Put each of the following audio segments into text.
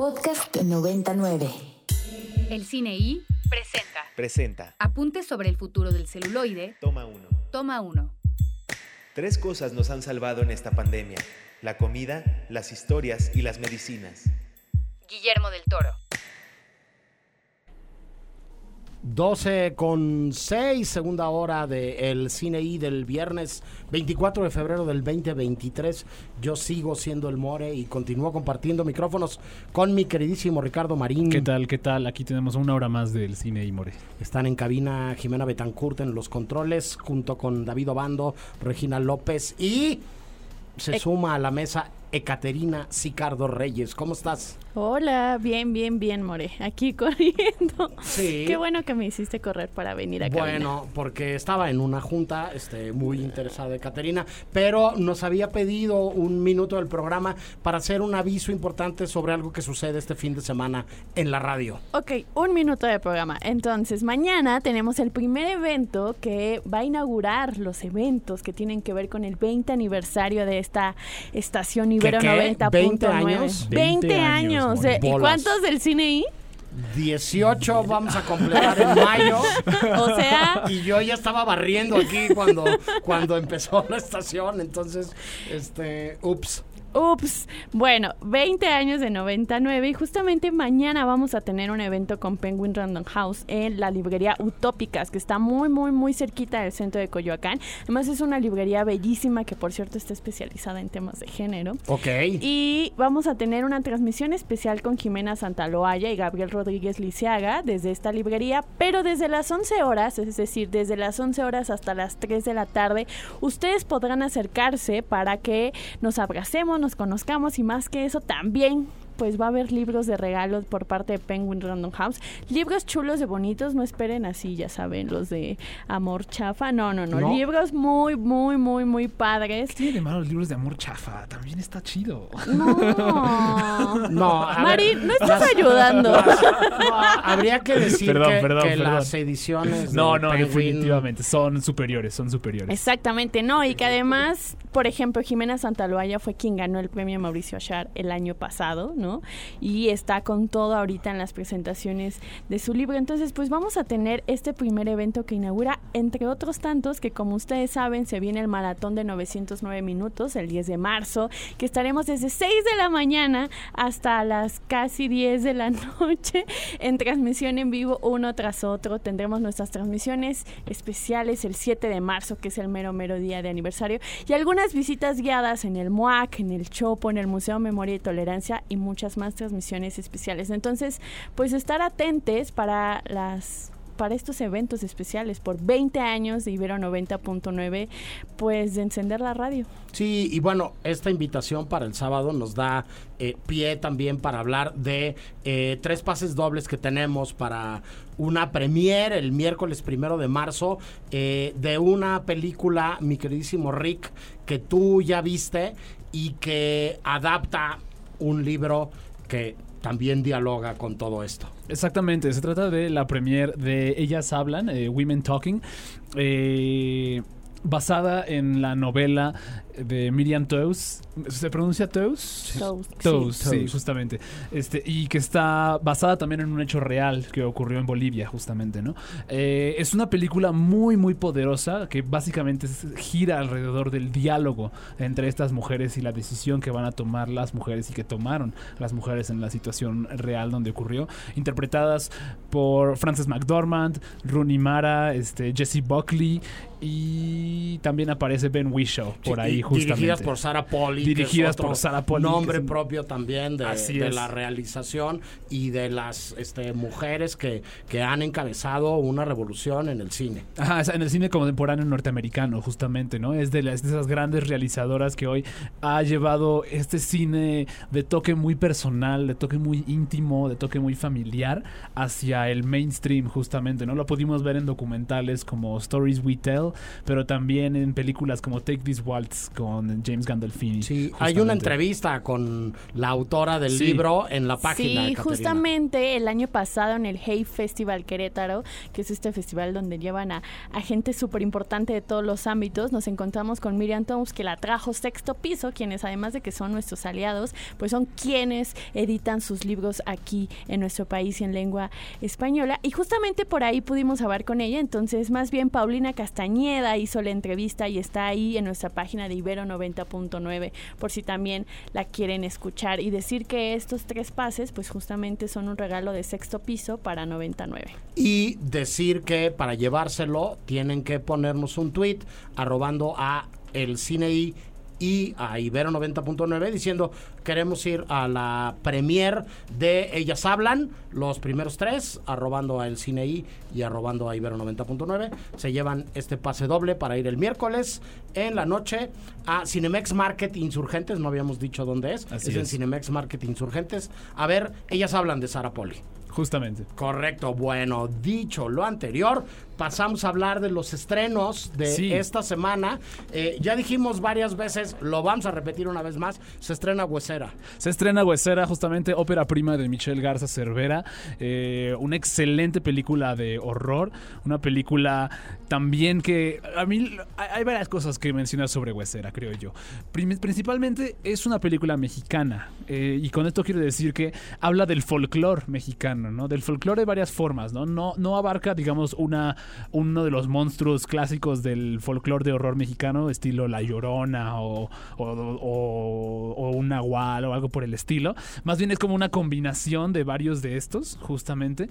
Podcast 99. El Cine I presenta Presenta. Apuntes sobre el futuro del celuloide. Toma uno. Toma uno. Tres cosas nos han salvado en esta pandemia. La comida, las historias y las medicinas. Guillermo del Toro. 12 con 6, segunda hora del Cine I del viernes 24 de febrero del 2023. Yo sigo siendo el More y continúo compartiendo micrófonos con mi queridísimo Ricardo Marín. ¿Qué tal? ¿Qué tal? Aquí tenemos una hora más del cine y more. Están en cabina Jimena Betancourt en los controles, junto con David Obando, Regina López y se suma a la mesa Ecaterina Sicardo Reyes. ¿Cómo estás? Hola, bien, bien, bien, More. Aquí corriendo. Sí. Qué bueno que me hiciste correr para venir acá. Bueno, porque estaba en una junta, este, muy interesada Caterina, pero nos había pedido un minuto del programa para hacer un aviso importante sobre algo que sucede este fin de semana en la radio. Ok, un minuto de programa. Entonces, mañana tenemos el primer evento que va a inaugurar los eventos que tienen que ver con el 20 aniversario de esta estación Ibero qué? 90.9. ¿20 años? 20 20 años. Años, ¿Y cuántos del cine ahí? 18 vamos a completar en mayo. O sea, Y yo ya estaba barriendo aquí cuando, cuando empezó la estación, entonces, este, ups. Ups, bueno, 20 años de 99 y justamente mañana vamos a tener un evento con Penguin Random House en la librería Utópicas, que está muy, muy, muy cerquita del centro de Coyoacán. Además es una librería bellísima que por cierto está especializada en temas de género. Ok. Y vamos a tener una transmisión especial con Jimena Santaloaya y Gabriel Rodríguez Lisiaga desde esta librería, pero desde las 11 horas, es decir, desde las 11 horas hasta las 3 de la tarde, ustedes podrán acercarse para que nos abracemos, nos conozcamos y más que eso también pues va a haber libros de regalos por parte de Penguin Random House. Libros chulos de bonitos, no esperen así, ya saben, los de amor chafa. No, no, no. ¿No? Libros muy, muy, muy, muy padres. Tiene de malo los libros de amor chafa. También está chido. No. No, Mari, no estás las- ayudando. No, habría que decir Perdón, que, perdón, que perdón. las ediciones No, de no, Penguin- definitivamente. Son superiores, son superiores. Exactamente, no, y que además, por ejemplo, Jimena Santaloaya fue quien ganó el premio Mauricio Achar el año pasado, ¿no? Y está con todo ahorita en las presentaciones de su libro. Entonces, pues vamos a tener este primer evento que inaugura, entre otros tantos, que como ustedes saben, se viene el maratón de 909 minutos el 10 de marzo, que estaremos desde 6 de la mañana hasta las casi 10 de la noche en transmisión en vivo uno tras otro. Tendremos nuestras transmisiones especiales el 7 de marzo, que es el mero mero día de aniversario, y algunas visitas guiadas en el MOAC, en el Chopo, en el Museo Memoria y Tolerancia y muchas más transmisiones especiales. Entonces, pues estar atentes para las para estos eventos especiales por 20 años de Ibero 90.9, pues de encender la radio. Sí, y bueno, esta invitación para el sábado nos da eh, pie también para hablar de eh, tres pases dobles que tenemos para una premiere el miércoles primero de marzo eh, de una película, mi queridísimo Rick, que tú ya viste y que adapta un libro que también dialoga con todo esto. Exactamente, se trata de la premier de Ellas Hablan, eh, Women Talking, eh, basada en la novela de Miriam Toews. ¿Se pronuncia Toews? Toews, Toews, sí. justamente. Este, y que está basada también en un hecho real que ocurrió en Bolivia, justamente, ¿no? Eh, es una película muy, muy poderosa que básicamente gira alrededor del diálogo entre estas mujeres y la decisión que van a tomar las mujeres y que tomaron las mujeres en la situación real donde ocurrió. Interpretadas por Frances McDormand, Rooney Mara, este, Jesse Buckley y también aparece Ben Whishaw por Sí, ahí, justamente. Dirigidas por que es Dirigidas por Sarah Polley, que Nombre un- propio también de, la realización y de las este, mujeres que, que han encabezado una revolución en el cine. Ajá, en el cine contemporáneo norteamericano, justamente, ¿no? Es de, las, de esas grandes realizadoras que hoy ha llevado este cine de toque muy personal, de toque muy íntimo, de toque muy familiar hacia el mainstream, justamente, ¿no? Lo pudimos ver en documentales como Stories We Tell pero también en películas como Take This Waltz con James Gandolfini. Sí, hay una entrevista con la autora del Sí. libro en la página. Sí, Caterina. justamente el año pasado en el Hey Festival Querétaro, que es este festival donde llevan a, a gente súper importante de todos los ámbitos, nos encontramos con Miriam Toms, que la trajo sexto piso, quienes además de que son nuestros aliados, pues son quienes editan sus libros aquí en nuestro país y en lengua española. Y justamente por ahí pudimos hablar con ella, entonces más bien Paulina Castañeda hizo la entrevista y está ahí en nuestra página de Ibero 90.9, por si también la quieren escuchar y decir que estos tres pases pues justamente son un regalo de sexto piso para 99. Y decir que para llevárselo tienen que ponernos un tweet arrobando a el cine y a Ibero 90.9 diciendo queremos ir a la premier de Ellas Hablan, los primeros tres, arrobando a el cine y y arrobando a Ibero 90.9. Se llevan este pase doble para ir el miércoles en la noche a Cinemex Market Insurgentes, no habíamos dicho dónde es, Así es en es. Cinemex Market Insurgentes. A ver, Ellas Hablan de Sara Poli. Justamente. Correcto, bueno, dicho lo anterior, pasamos a hablar de los estrenos de Sí. esta semana. Eh, ya dijimos varias veces, lo vamos a repetir una vez más, se estrena Huesera. Se estrena Huesera, justamente ópera prima de Michelle Garza Cervera. eh, una excelente película de horror. Una película también que. A mí hay varias cosas que mencionar sobre Huesera, creo yo. Principalmente es una película mexicana. eh, y con esto quiero decir que habla del folclore mexicano, ¿no? Del folclore de varias formas, ¿no? No, no abarca, digamos, una, uno de los monstruos clásicos del folclore de horror mexicano, estilo La Llorona o, o, o- nahual o algo por el estilo. Más bien es como una combinación de varios de estos, justamente.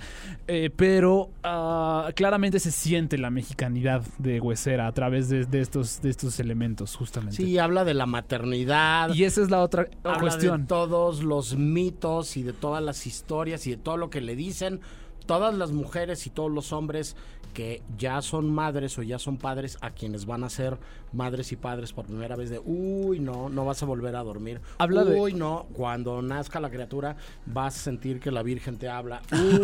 Eh, pero ah, claramente se siente la mexicanidad de Huesera a través de, de estos, de estos elementos, justamente. Sí, habla de la maternidad. Y esa es la otra habla cuestión. de todos los mitos y de todas las historias y de todo lo que le dicen todas las mujeres y todos los hombres que ya son madres o ya son padres a quienes van a ser madres y padres por primera vez de uy no no vas a volver a dormir Habla de- uy no cuando nazca la criatura vas a sentir que la virgen te habla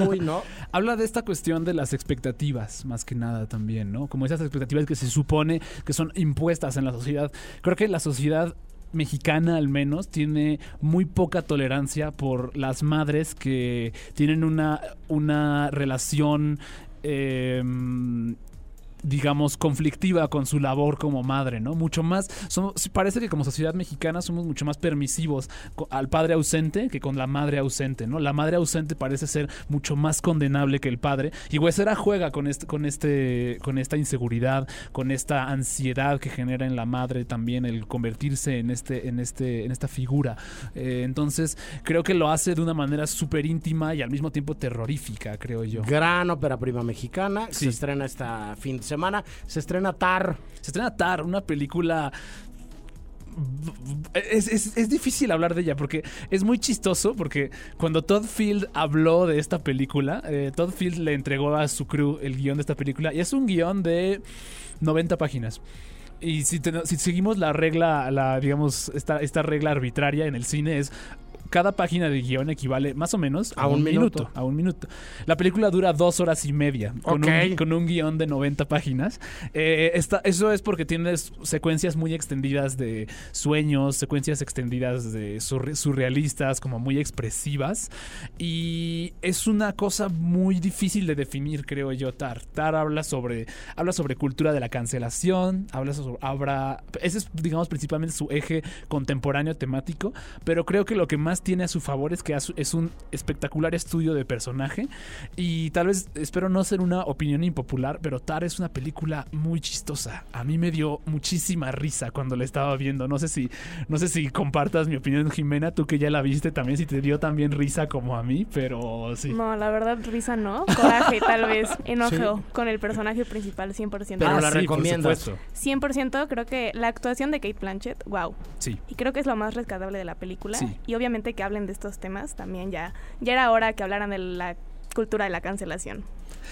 uy no Habla de esta cuestión de las expectativas, más que nada también, ¿no? Como esas expectativas que se supone que son impuestas en la sociedad. Creo que la sociedad mexicana al menos tiene muy poca tolerancia por las madres que tienen una, una relación eh, digamos, conflictiva con su labor como madre, ¿no? Mucho más, somos, parece que como sociedad mexicana somos mucho más permisivos al padre ausente que con la madre ausente, ¿no? La madre ausente parece ser mucho más condenable que el padre y Huesera juega con este, con este, con esta inseguridad, con esta ansiedad que genera en la madre también el convertirse en este, en este, en esta figura. Eh, entonces creo que lo hace de una manera súper íntima y al mismo tiempo terrorífica, creo yo. gran ópera prima mexicana Sí. se estrena esta fin de semana se estrena Tar Se estrena Tar, una película. Es, es- es difícil hablar de ella porque es muy chistoso porque cuando Todd Field habló de esta película, eh, Todd Field le entregó a su crew el guion de esta película y es un guion de 90 páginas. Y si, te- seguimos la regla, la, digamos, esta, esta regla arbitraria en el cine es cada página de guion equivale más o menos a, A un un, minuto. minuto. A un minuto. La película dura dos horas y media con, un, con un guion de 90 páginas. Eh, esta- eso es porque tienes secuencias muy extendidas de sueños, secuencias extendidas de surre- surrealistas, como muy expresivas. Y es una cosa muy difícil de definir, creo yo, Tar. Tar habla sobre, habla sobre cultura de la cancelación, habla sobre... Habla, ese es, digamos, principalmente su eje contemporáneo temático, pero creo que lo que más tiene a su favor es que es un espectacular estudio de personaje y tal vez espero no ser una opinión impopular, pero Tar es una película muy chistosa. A mí me dio muchísima risa cuando la estaba viendo. No sé si no sé si compartas mi opinión, Jimena, tú que ya la viste también si te dio también risa como a mí, pero sí. No, la verdad, risa no. Coraje, tal vez. Enojo Sí. con el personaje principal, 100%. Pero Ah, la sí, supuesto. 100% creo que la actuación de Kate Blanchett, wow. Sí. Y creo que es lo más rescatable de la película. Sí. Y obviamente que hablen de estos temas también ya, ya era hora que hablaran de la cultura de la cancelación.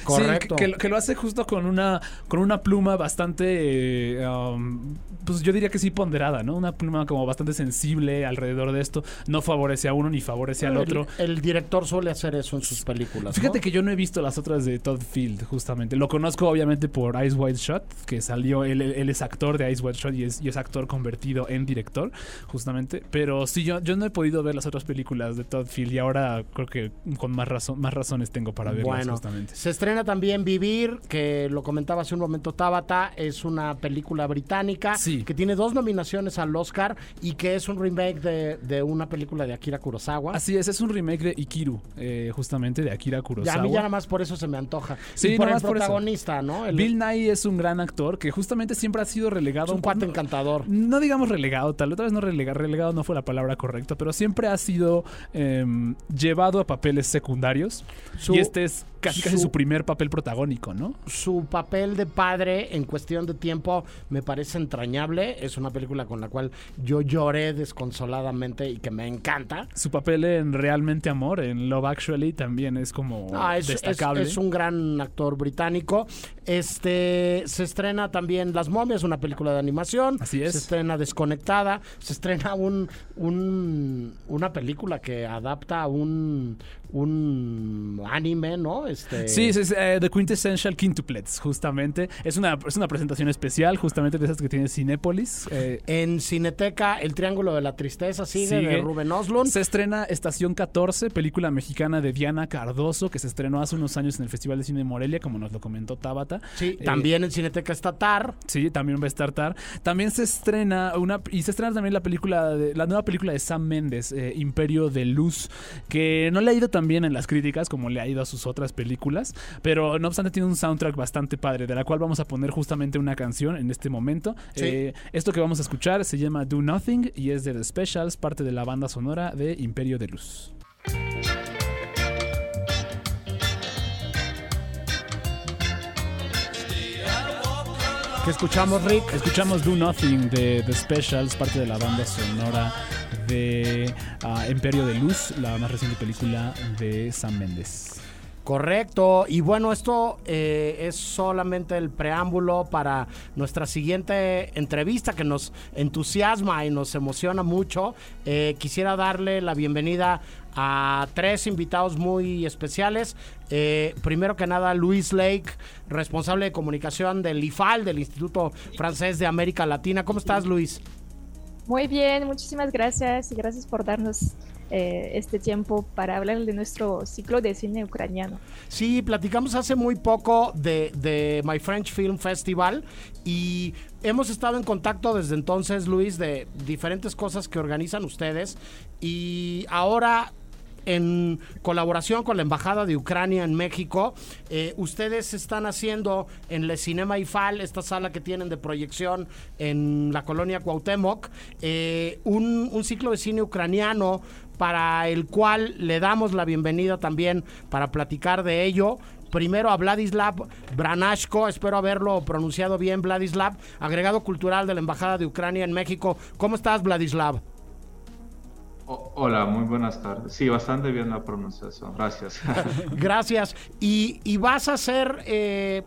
Correcto. Sí, que, que lo- hace justo con una, con una pluma bastante, eh, um, pues yo diría que sí ponderada, ¿no? Una pluma como bastante sensible alrededor de esto. No favorece a uno ni favorece al El- otro. El, director suele hacer eso en sus películas. Fíjate ¿no? que yo no he visto las otras de Todd Field, justamente. Lo conozco obviamente por Ice White Shot, que salió, él, él es actor de Ice White Shot y es, y es actor convertido en director, justamente. Pero sí, yo, yo no he podido ver las otras películas de Todd Field y ahora creo que con más, razón, más razones tengo para verlas, Bueno, justamente. se estrena también Vivir, que lo comentaba hace un momento Tabata, es una película británica Sí. que tiene dos nominaciones al Oscar y que es un remake de, de una película de Akira Kurosawa. Así es, es un remake de Ikiru, eh, justamente de Akira Ya, Kurosawa. a mí ya nada más por eso se me antoja. Sí, y por nada el por protagonista, ¿no? El, Bill Nye es un gran actor que justamente siempre ha sido relegado. es un cuate encantador. No digamos relegado, tal otra vez no relegado, relegado no fue la palabra correcta, pero siempre ha sido em, llevado a papeles secundarios Su- y este es casi casi su- primer papel protagónico, ¿no? Su papel de padre en cuestión de tiempo me parece entrañable. Es una película con la cual yo lloré desconsoladamente y que me encanta. Su papel en Realmente Amor, en Love Actually, también es como Ah, es, es- destacable. es un gran actor británico. Este se estrena también Las momias, una película de animación. Así es. Se estrena Desconectada. Se estrena un, un- una película que adapta un un anime, ¿no? Este Sí, es, es, eh, The Quintessential Quintuplets, justamente. Es una, es una presentación especial, justamente de esas que tiene Cinépolis. Eh, En Cineteca, El Triángulo de la Tristeza sigue, Sigue. de Rubén Oslund. Se estrena Estación 14, película mexicana de Diana Cardoso, que se estrenó hace unos años en el Festival de Cine de Morelia, como nos lo comentó Tabata. Sí, Eh, también en Cineteca está Tar. Sí, también va a estar Tar. También se estrena una y se estrena también la película de, la nueva película de Sam Méndez, eh, Imperio de Luz, que no le ha ido tan bien en las críticas como le ha ido a sus otras películas, pero no obstante tiene un soundtrack bastante padre, de la cual vamos a poner justamente una canción en este momento. Sí. Eh, esto que vamos a escuchar se llama Do Nothing y es de The Specials, parte de la banda sonora de Imperio de Luz. ¿Qué escuchamos, Rick? Escuchamos Do Nothing de The Specials, parte de la banda sonora de ah, Imperio de Luz, la más reciente película de Sam Mendes. Correcto. Y bueno, esto eh, es solamente el preámbulo para nuestra siguiente entrevista que nos entusiasma y nos emociona mucho. Eh, quisiera darle la bienvenida a tres invitados muy especiales. Eh, primero que nada, Luis Lake, responsable de comunicación del IFAL, del Instituto Francés de América Latina. ¿Cómo estás, Luis? Muy bien, muchísimas gracias y gracias por darnos eh, este tiempo para hablar de nuestro ciclo de cine ucraniano. Sí, platicamos hace muy poco de, de My French Film Festival y hemos estado en contacto desde entonces, Luis, de diferentes cosas que organizan ustedes y ahora en colaboración con la Embajada de Ucrania en México, eh, ustedes están haciendo en Le Cinema IFAL, esta sala que tienen de proyección en la colonia Cuauhtémoc, eh, un, un ciclo de cine ucraniano para el cual le damos la bienvenida también para platicar de ello. Primero a Vladislav Branashko, espero haberlo pronunciado bien, Vladislav, agregado cultural de la Embajada de Ucrania en México. ¿Cómo estás, Vladislav? Hola, muy buenas tardes. Sí, bastante bien la pronunciación. Gracias. Gracias. Y, y vas a hacer eh,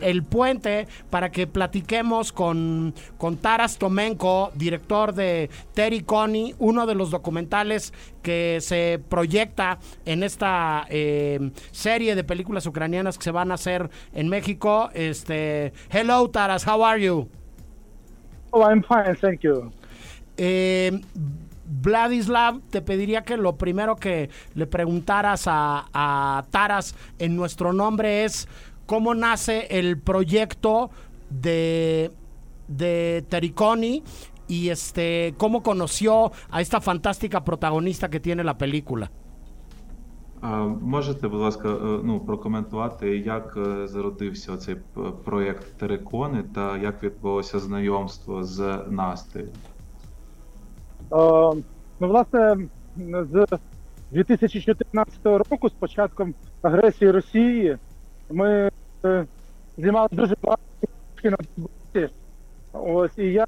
el puente para que platiquemos con, con Taras Tomenko, director de Terry Coney, uno de los documentales que se proyecta en esta eh, serie de películas ucranianas que se van a hacer en México. Este, hello, Taras, how are you? Oh, I'm fine, thank you. Eh, Vladislav, te pediría que lo primero que le preguntaras a, a Taras en nuestro nombre es cómo nace el proyecto de, de Tericoni y este cómo conoció a esta fantástica protagonista que tiene la película. А, Можете, будь ласка, е, ну, прокоментувати, як е, зародився цей проєкт Терекони та як відбулося знайомство з Настею? Е, ну, власне, з 2014 року, з початком агресії Росії, ми знімали дуже багато на Донбасі. Ось, і я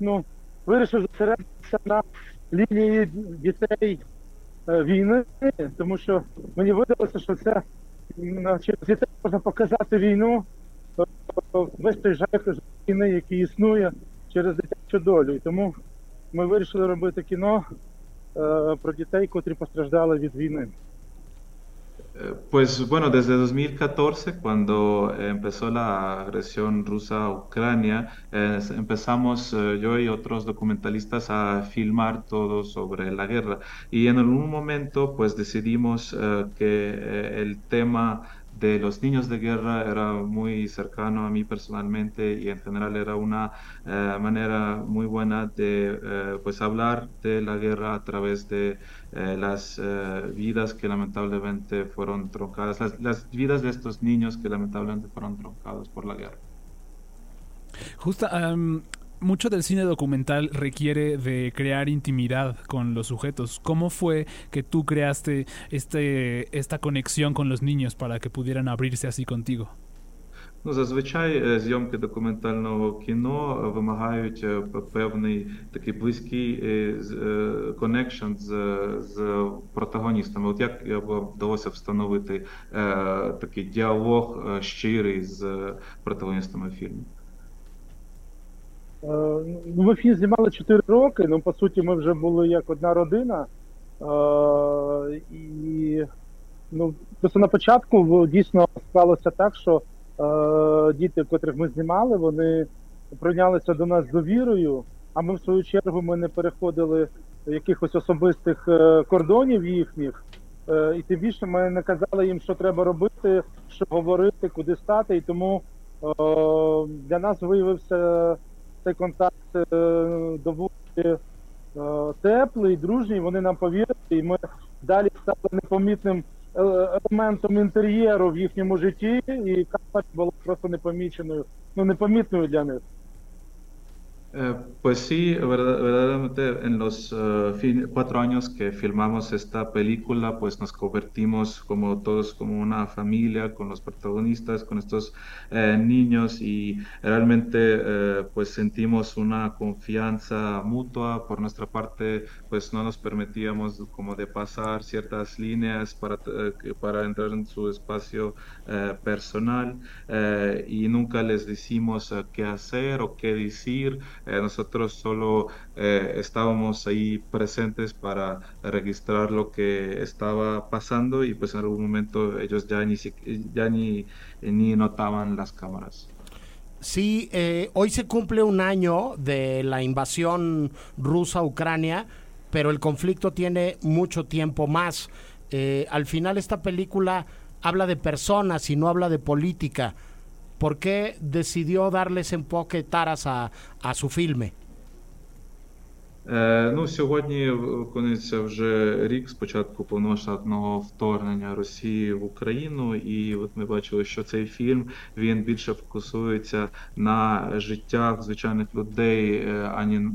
ну, вирішив зосередитися на лінії дітей е, війни, тому що мені видалося, що це через дітей можна показати війну, е, весь той жах війни, який існує через дитячу долю. І тому ми вирішили робити кіно е, про дітей, котрі постраждали від війни. Pues bueno, desde 2014, cuando empezó la agresión rusa a Ucrania, empezamos eh, yo y otros documentalistas a filmar todo sobre la guerra. Y en algún momento, pues decidimos eh, que eh, el tema de los niños de guerra era muy cercano a mí personalmente y en general era una eh, manera muy buena de eh, pues hablar de la guerra a través de eh, las vidas que lamentablemente fueron troncadas, las, vidas de estos niños que lamentablemente fueron por la guerra. Justa, am, mucho del cine documental requiere de crear intimidad con los sujetos. ¿Cómo fue que tú creaste este, esta conexión con los niños para que pudieran abrirse así contigo? Ну, зазвичай е, зйомки документального кіно е, вимагають е, п- певний такий близький коннекшн з, з протагоністами. От як е, вам вдалося встановити е, такий діалог е, щирий з е, протагоністами фільму? Е, Ну, ми фільм знімали 4 роки, ну по суті, ми вже були як одна родина. Е, І ну, просто на початку дійсно склалося так, що е, діти, котрих ми знімали, вони прийнялися до нас довірою, а ми в свою чергу ми не переходили якихось особистих кордонів їхніх. І тим більше ми не казали їм, що треба робити, що говорити, куди стати. І тому для нас виявився цей контакт е, доволі е, теплий, дружній. Вони нам повірили, і ми далі стали непомітним е, елементом інтер'єру в їхньому житті, і камера була просто непоміченою, ну непомітною для них. Eh, pues sí, verdad- verdaderamente en los fin- cuatro años que filmamos esta película, pues nos convertimos como todos como una familia, con los protagonistas, con estos eh, niños y realmente eh, pues sentimos una confianza mutua. Por nuestra parte, pues no nos permitíamos como de pasar ciertas líneas para, eh, para entrar en su espacio eh, personal eh, y nunca les decimos qué hacer o qué decir. Nosotros solo estábamos ahí presentes para registrar lo que estaba pasando y pues en algún momento ellos ya ni, ya ni, ni notaban las cámaras. Sí, eh, hoy se cumple un año de la invasión rusa a Ucrania, pero el conflicto tiene mucho tiempo más. Eh, al final esta película habla de personas y no habla de política. ¿Por qué decidió darle ese enfoque Taras a, a su filme? Е, ну, сьогодні виконується вже рік з початку повномасштабного вторгнення Росії в Україну, і от ми бачили, що цей фільм він більше фокусується на життях звичайних людей, е,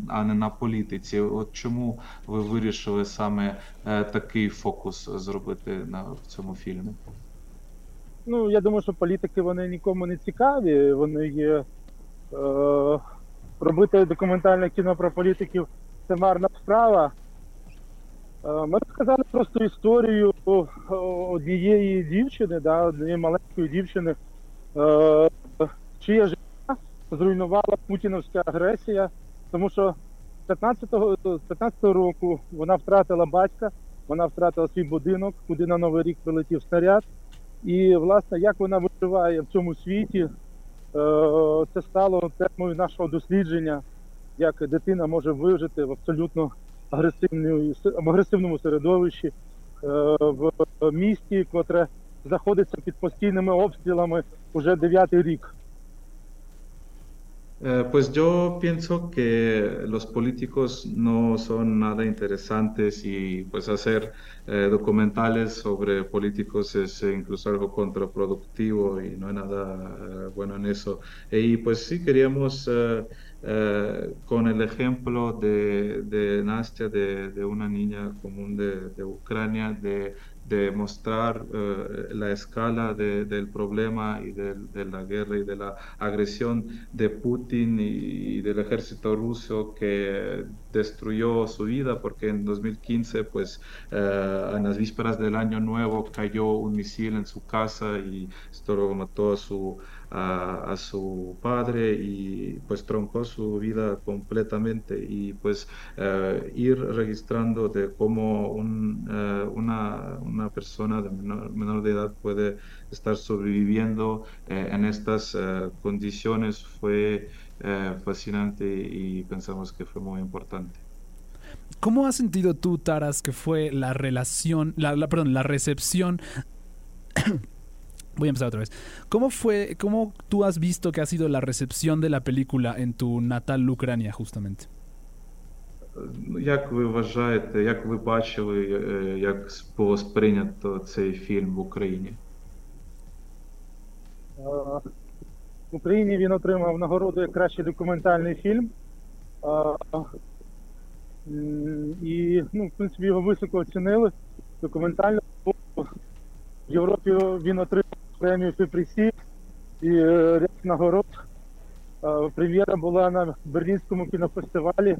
а не на політиці. От чому ви вирішили саме е, такий фокус зробити на в цьому фільмі? Ну, я думаю, що політики вони нікому не цікаві. Вони є е, робити документальне кіно про політиків це марна справа. Е, ми розказали просто історію однієї дівчини, да, однієї маленької дівчини, е, чиє життя зруйнувала путіновська агресія, тому що з 15-го 15-го року вона втратила батька, вона втратила свій будинок, куди на Новий рік прилетів снаряд. І, власне, як вона виживає в цьому світі, е, це стало темою нашого дослідження, як дитина може вижити в абсолютно в агресивному середовищі, е, в місті, котре знаходиться під постійними обстрілами уже дев'ятий рік. Eh, pues yo pienso que los políticos no son nada interesantes y pues hacer eh, documentales sobre políticos es eh, incluso algo contraproductivo y no hay nada eh, bueno en eso. Y pues sí queríamos eh, con el ejemplo de, de Nastia, de, una niña común de, Ucrania, de mostrar eh, la escala de- del problema y de, la guerra y de la agresión de Putin y, del ejército ruso que destruyó su vida porque en 2015 pues eh, en las vísperas del año nuevo cayó un misil en su casa y esto lo mató a su a, su padre y pues troncó su vida completamente y pues eh, ir registrando de cómo un, eh, una, una persona de menor, menor de edad puede estar sobreviviendo eh, en estas eh, condiciones fue fascinante y pensamos que fue muy importante. ¿Cómo has sentido tú, Taras, que fue la relación, la, la- perdón, la recepción? Voy a empezar otra vez. ¿Cómo fue, cómo tú has visto que ha sido la recepción de la película en tu natal Ucrania, justamente? Як ви вважаєте, як ви бачили, е, як було сприйнято цей фільм в Україні? Е, В Україні він отримав нагороду як кращий документальний фільм. Е, І, ну, в принципі, його високо оцінили. Документально в Європі він отримав премію Фіпрісі і е, ряд нагород. Прем'єра була на Берлінському кінофестивалі,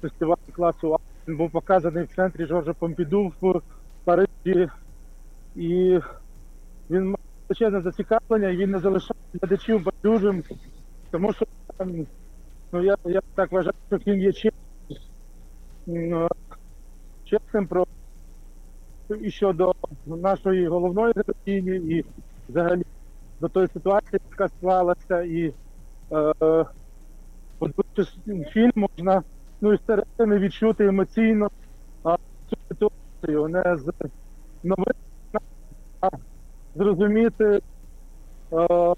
фестивалі класу А. Він був показаний в центрі Жоржа Помпіду в Парижі. І він мав величезне зацікавлення, і він не залишав глядачів байдужим, тому що ем, ну, я, я так вважаю, що фільм є чесним, чесним про і щодо нашої головної героїні, і взагалі до тої ситуації, яка склалася, і е, подивившись фільм, можна ну, і всередини відчути емоційно а, цю ситуацію, не з новин, а зрозуміти е,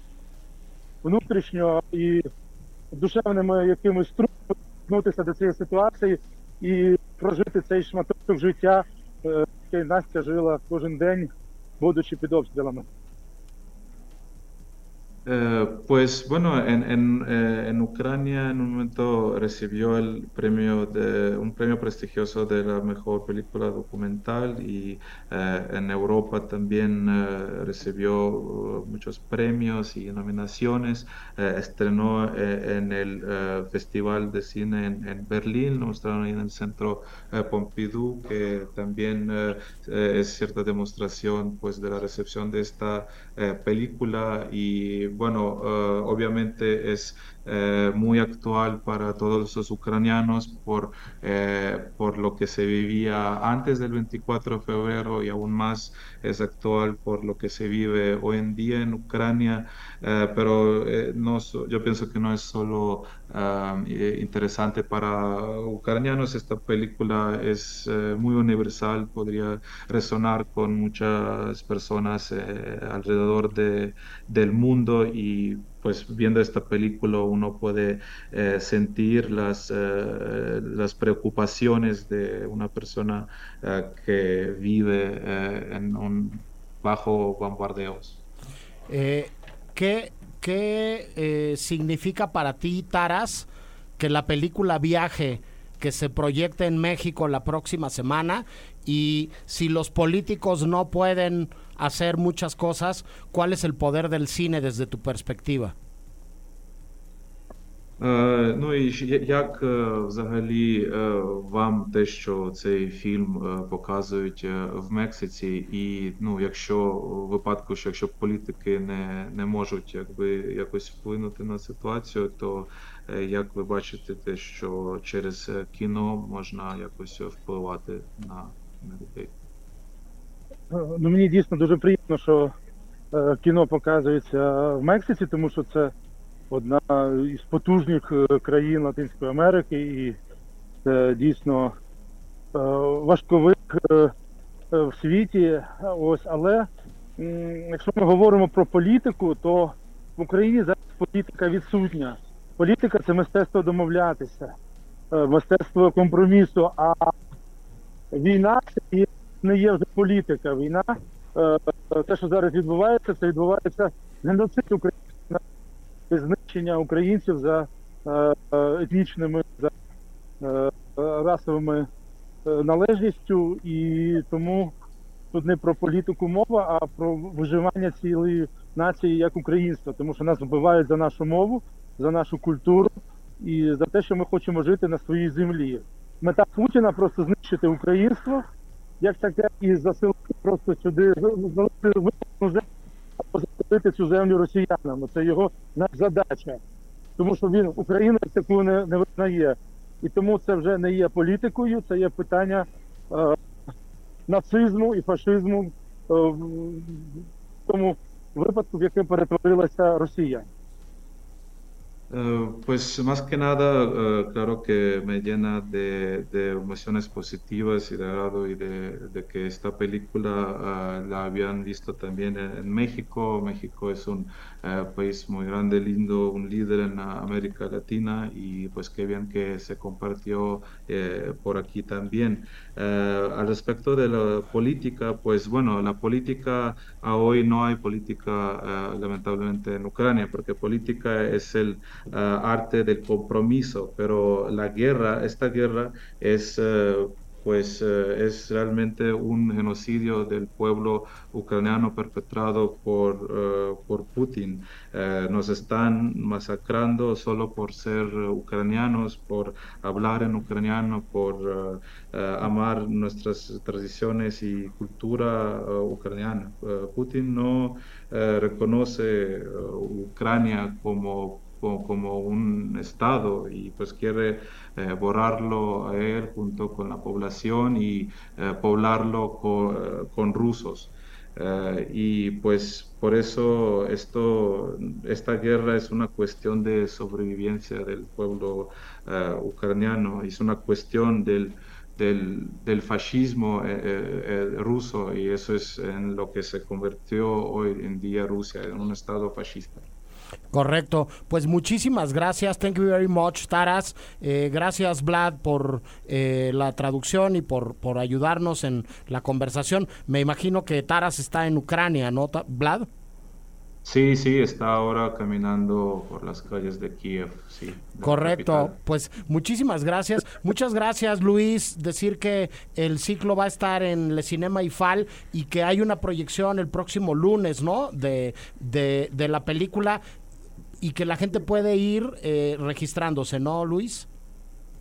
внутрішньо і душевними якимись струнами звернутися до цієї ситуації і прожити цей шматочок життя, е, який Настя жила кожен день, будучи під обстрілами. Eh, pues bueno, en, en, eh, en Ucrania en un momento recibió el premio de un premio prestigioso de la mejor película documental y eh, en Europa también recibió uh, muchos premios y nominaciones. Estrenó en el Festival de Cine en, Berlín, lo mostraron ahí en el Centro Pompidou, que también es cierta demostración pues de la recepción de esta película y bueno, eh, obviamente es eh, muy actual para todos los ucranianos por, eh, por lo que se vivía antes del 24 de febrero y aún más es actual por lo que se vive hoy en día en Ucrania, eh, pero no, yo pienso que no es solo eh, interesante para ucranianos, esta película es muy universal, podría resonar con muchas personas alrededor de, del mundo y pues viendo esta película uno puede eh, sentir las, eh, las preocupaciones de una persona eh, que vive en un bajo bombardeos. ¿Qué, qué significa para ti, Taras, que la película Viaje, que se proyecte en México la próxima semana, y si los políticos no pueden hacer muchas cosas, ¿cuál es el poder del cine desde tu perspectiva? Е, Ну і як е, взагалі е, вам те, що цей фільм е, показують е, в Мексиці, і ну, якщо в випадку, що якщо політики не, не можуть якби якось вплинути на ситуацію, то е, як ви бачите те, що через кіно можна якось впливати на людей? Е, Ну, мені дійсно дуже приємно, що е, кіно показується в Мексиці, тому що це одна із потужних е, країн Латинської Америки, і це дійсно важковик в світі. Ось, але якщо ми говоримо про політику, то в Україні зараз політика відсутня. Політика це мистецтво домовлятися, мистецтво компромісу. А війна це є- не є вже політика. Війна, е, те, що зараз відбувається, це відбувається геноцид українців, знищення українців за е, е, етнічними, за расовими належністю, і тому тут не про політику мова, а про виживання цілої нації як українства, тому що нас вбивають за нашу мову, за нашу культуру і за те, що ми хочемо жити на своїй землі. Мета Путіна просто знищити українство, як таке, і заселити просто сюди, залишити цю землю росіянам. Це його задача. Тому що він українець таку не, не визнає. І тому це вже не є політикою, це є питання е, нацизму і фашизму е, в тому випадку, в яке перетворилася Росія. Eh, pues más que nada, eh, claro que me llena de, de emociones positivas y de agrado y de, que esta película eh, la habían visto también en, en México. México es un país muy grande, lindo, un líder en América Latina y pues qué bien que se compartió por aquí también. Al respecto de la política, pues bueno, la política a hoy no hay política lamentablemente en Ucrania, porque política es el uh, arte del compromiso, pero la guerra, esta guerra es uh, pues uh, es realmente un genocidio del pueblo ucraniano perpetrado por, por Putin. nos están masacrando solo por ser ucranianos, por hablar en ucraniano, por amar nuestras tradiciones y cultura ucraniana. Putin no reconoce Ucrania como como, un Estado y pues quiere eh, borrarlo a él junto con la población y eh, poblarlo con, con rusos. Y pues por eso esto, esta guerra es una cuestión de sobrevivencia del pueblo ucraniano, es una cuestión del, del, fascismo eh, ruso y eso es en lo que se convirtió hoy en día Rusia, en un Estado fascista. Correcto. Pues muchísimas gracias. Thank you very much, Taras. Eh, gracias, Vlad, por eh, la traducción y por, por ayudarnos en la conversación. Me imagino que Taras está en Ucrania, ¿no, Vlad? Sí, sí, está ahora caminando por las calles de Kiev, sí. De Correcto, pues muchísimas gracias. Muchas gracias, Luis. Decir que el ciclo va a estar en Le Cinema IFAL y que hay una proyección el próximo lunes, ¿no? De, de, de la película y que la gente puede ir eh, registrándose, ¿no, Luis?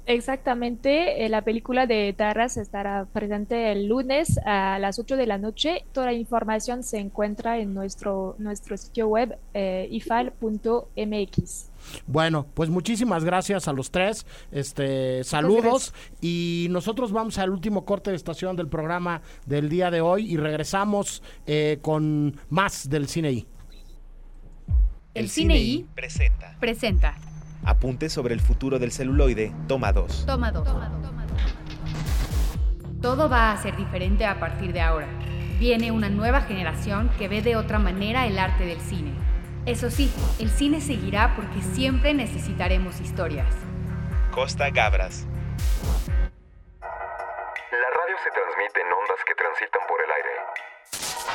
Exactamente, eh, la película de Tarras estará presente el lunes a las 8 de la noche. Toda la información se encuentra en nuestro, nuestro sitio web eh, ifal.mx. Bueno, pues muchísimas gracias a los tres. Este, saludos y nosotros vamos al último corte de estación del programa del día de hoy y regresamos eh, con más del cine I. El, el Cine I presenta. presenta. Apuntes sobre el futuro del celuloide, toma 2. Toma 2. Todo va a ser diferente a partir de ahora. Viene una nueva generación que ve de otra manera el arte del cine. Eso sí, el cine seguirá porque siempre necesitaremos historias. Costa Gabras. La radio se transmite en ondas que transitan por el aire.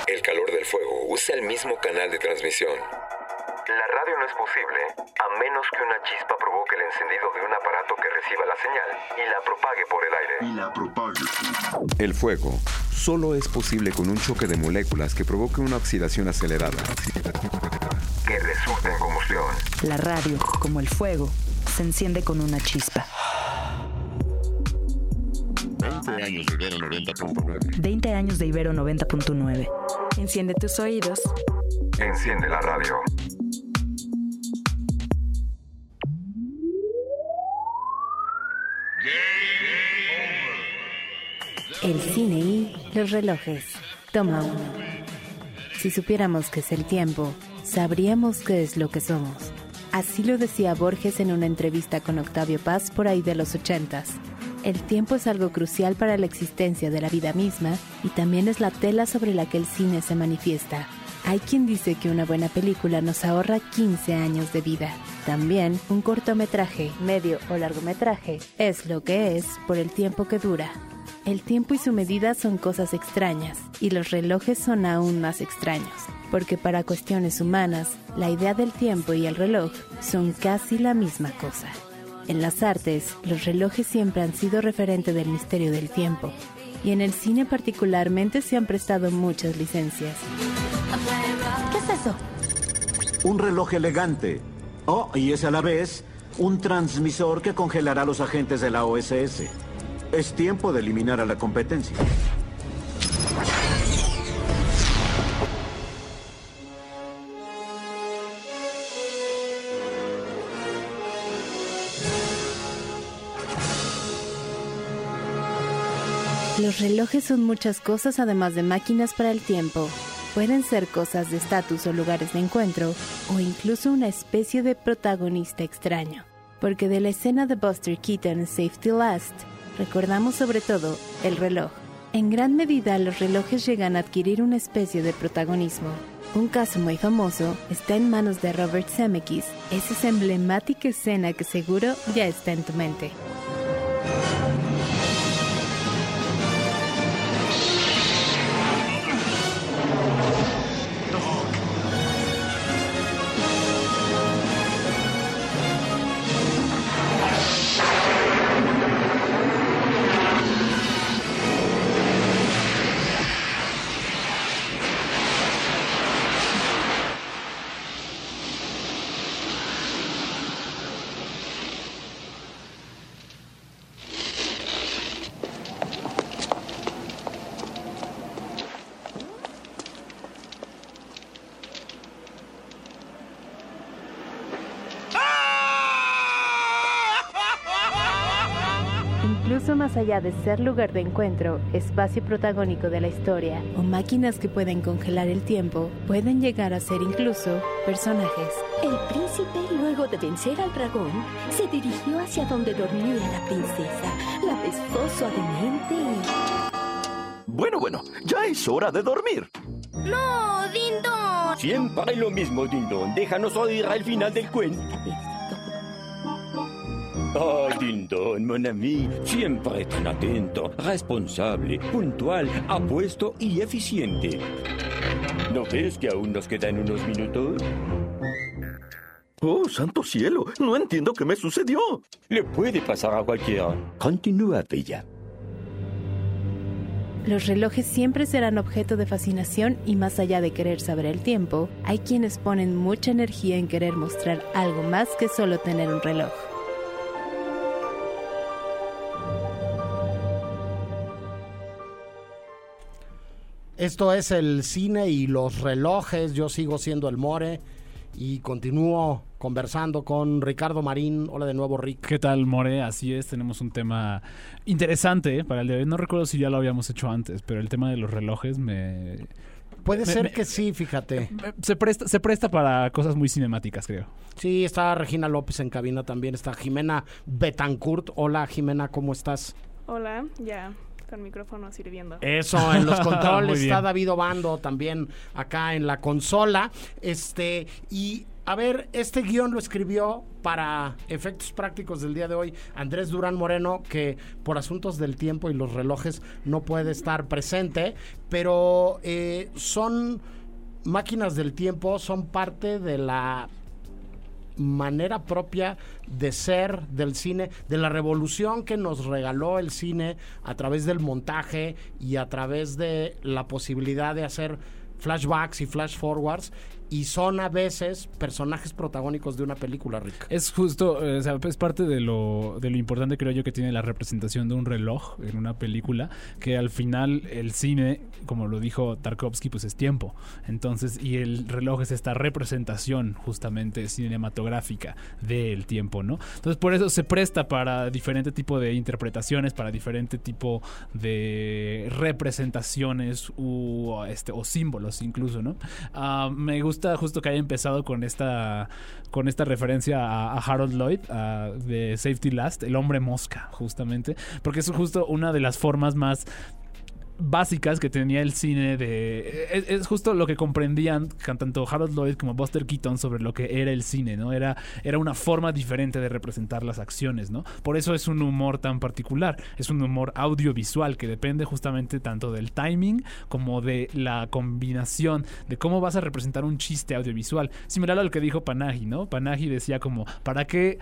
El calor del fuego usa el mismo canal de transmisión. La radio no es posible a menos que una chispa provoque el encendido de un aparato que reciba la señal y la propague por el aire. Y la propague. El fuego solo es posible con un choque de moléculas que provoque una oxidación acelerada. Que resulte en combustión. La radio, como el fuego, se enciende con una chispa. 20 años de Ibero 90.9. 20 años de Ibero 90.9. Enciende tus oídos. Enciende la radio. El cine y los relojes. Toma uno. Si supiéramos qué es el tiempo, sabríamos qué es lo que somos. Así lo decía Borges en una entrevista con Octavio Paz por ahí de los ochentas. El tiempo es algo crucial para la existencia de la vida misma y también es la tela sobre la que el cine se manifiesta. Hay quien dice que una buena película nos ahorra 15 años de vida. También un cortometraje, medio o largometraje es lo que es por el tiempo que dura. El tiempo y su medida son cosas extrañas, y los relojes son aún más extraños, porque para cuestiones humanas, la idea del tiempo y el reloj son casi la misma cosa. En las artes, los relojes siempre han sido referente del misterio del tiempo. y en el cine particularmente se han prestado muchas licencias. ¿Qué es eso? Un reloj elegante. Oh, y es a la vez un transmisor que congelará a los agentes de la OSS. Es tiempo de eliminar a la competencia. Los relojes son muchas cosas además de máquinas para el tiempo. Pueden ser cosas de estatus o lugares de encuentro, o incluso una especie de protagonista extraño. Porque de la escena de Buster Keaton Safety Last, recordamos sobre todo el reloj. En gran medida los relojes llegan a adquirir una especie de protagonismo. Un caso muy famoso está en manos de Robert Zemeckis, es esa emblemática escena que seguro ya está en tu mente. Allá de ser lugar de encuentro, espacio protagónico de la historia o máquinas que pueden congelar el tiempo, pueden llegar a ser incluso personajes. El príncipe, luego de vencer al dragón, se dirigió hacia donde dormía la princesa. La besó suavemente y... Bueno, bueno, ya es hora de dormir. ¡No, Dindon! Siempre lo mismo, Dindon. Déjanos oír al final del cuento. Oh, Dindon, mon ami, siempre tan atento, responsable, puntual, apuesto y eficiente. ¿No ves que aún nos quedan unos minutos? Oh, santo cielo, no entiendo qué me sucedió. Le puede pasar a cualquiera. Continúa, Bella. Los relojes siempre serán objeto de fascinación y más allá de querer saber el tiempo, hay quienes ponen mucha energía en querer mostrar algo más que solo tener un reloj. Esto es el cine y los relojes. Yo sigo siendo el More y continúo conversando con Ricardo Marín. Hola de nuevo, Rick. ¿Qué tal, More? Así es, tenemos un tema interesante para el de hoy. No recuerdo si ya lo habíamos hecho antes, pero el tema de los relojes me... Puede me- ser me- que sí, fíjate. Se presta, se presta para cosas muy cinemáticas, creo. Sí, está Regina López en cabina también. Está Jimena Betancourt. Hola, Jimena, ¿cómo estás? Hola, ya, con micrófono sirviendo. Eso, en los controles está. David Obando también acá en la consola. Este, y a ver, este guion lo escribió para efectos prácticos del día de hoy Andrés Durán Moreno, que por asuntos del tiempo y los relojes no puede estar presente, pero eh, son máquinas del tiempo, son parte de la manera propia de ser del cine, de la revolución que nos regaló el cine a través del montaje y a través de la posibilidad de hacer flashbacks y flash forwards y son a veces personajes protagónicos de una película rica. Es justo, eh, o sea, es parte de lo, de lo importante creo yo que tiene la representación de un reloj en una película, que al final el cine, como lo dijo Tarkovsky, pues es tiempo. Entonces, y el reloj es esta representación justamente cinematográfica del tiempo, ¿no? Entonces, por eso se presta para diferente tipo de interpretaciones, para diferente tipo de representaciones u, este, o símbolos incluso, ¿no? Ah, me gusta justo que haya empezado con esta con esta referencia a, a Harold Lloyd a- de Safety Last, el hombre mosca, justamente, porque es justo una de las formas más básicas que tenía el cine de... Es, justo lo que comprendían tanto Harold Lloyd como Buster Keaton sobre lo que era el cine, ¿no? Era, era una forma diferente de representar las acciones, ¿no? Por eso es un humor tan particular. Es un humor audiovisual que depende justamente tanto del timing como de la combinación de cómo vas a representar un chiste audiovisual. Similar a lo que dijo Panahi, ¿no? Panahi decía como, ¿para qué?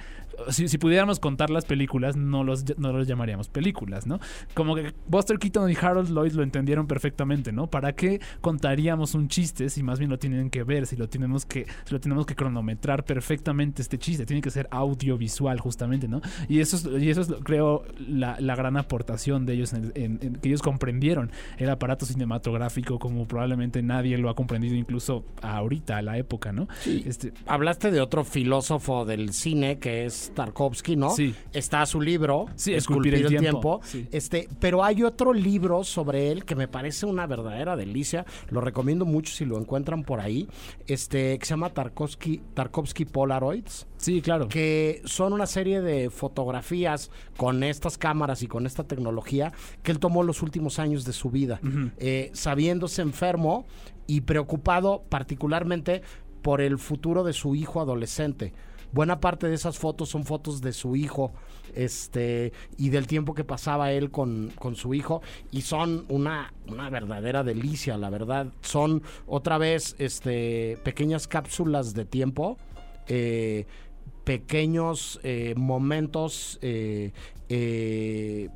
Si, si pudiéramos contar las películas, no los, no los llamaríamos películas, ¿no? Como que Buster Keaton y Harold Lloyd lo entendieron perfectamente, ¿no? ¿Para qué contaríamos un chiste si más bien lo tienen que ver, si lo tenemos que, si lo tenemos que cronometrar perfectamente este chiste? Tiene que ser audiovisual, justamente, ¿no? Y eso es, y eso es creo, la, la gran aportación de ellos, en, en- en que ellos comprendieron el aparato cinematográfico como probablemente nadie lo ha comprendido, incluso ahorita, a la época, ¿no? Este, Hablaste de otro filósofo del cine que es Tarkovsky, ¿no? Sí. Está su libro, Sí, Esculpir el Tiempo. Sí. Este, pero hay otro libro sobre él que me parece una verdadera delicia. Lo recomiendo mucho si lo encuentran por ahí. Este, que se llama Tarkovsky, Tarkovsky Polaroids. Sí, claro. Que son una serie de fotografías con estas cámaras y con esta tecnología que él tomó los últimos años de su vida, eh, sabiéndose enfermo y preocupado particularmente por el futuro de su hijo adolescente. Buena parte de esas fotos son fotos de su hijo este y del tiempo que pasaba él con, con su hijo y son una, una verdadera delicia, la verdad. Son otra vez este pequeñas cápsulas de tiempo. eh, pequeños eh, momentos eh, eh,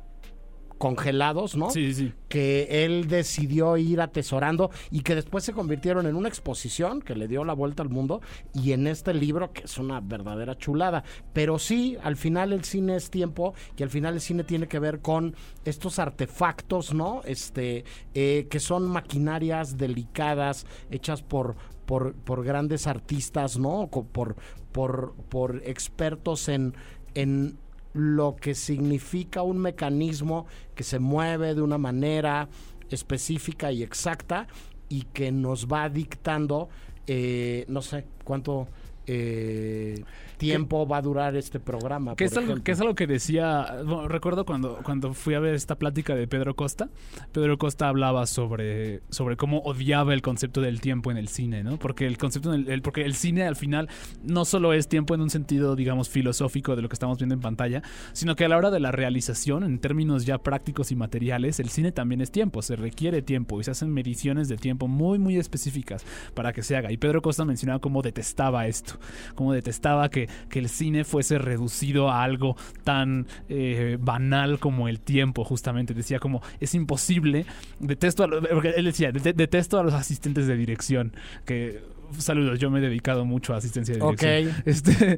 congelados, ¿no? Sí, sí. Que él decidió ir atesorando y que después se convirtieron en una exposición que le dio la vuelta al mundo y en este libro que es una verdadera chulada. Pero sí, al final el cine es tiempo y al final el cine tiene que ver con estos artefactos, ¿no? Este, eh, que son maquinarias delicadas hechas por por, por grandes artistas, ¿no? Por, por, por expertos en, en lo que significa un mecanismo que se mueve de una manera específica y exacta y que nos va dictando, eh, no sé cuánto eh, tiempo va a durar este programa. Que es, algo, que es algo que decía, bueno, recuerdo cuando, cuando fui a ver esta plática de Pedro Costa, Pedro Costa hablaba sobre, sobre cómo odiaba el concepto del tiempo en el cine, ¿no? Porque el concepto, en el, el- porque el cine al final no solo es tiempo en un sentido, digamos, filosófico de lo que estamos viendo en pantalla, sino que a la hora de la realización, en términos ya prácticos y materiales, el cine también es tiempo, se requiere tiempo y se hacen mediciones de tiempo muy, muy específicas para que se haga. Y Pedro Costa mencionaba cómo detestaba esto, cómo detestaba que, que el cine fuese reducido a algo tan eh, banal como el tiempo, justamente. Decía como, es imposible, detesto a lo- porque él decía, "Dete- detesto a los asistentes de dirección, que... Saludos, yo me he dedicado mucho a asistencia de Ok. dirección. Este,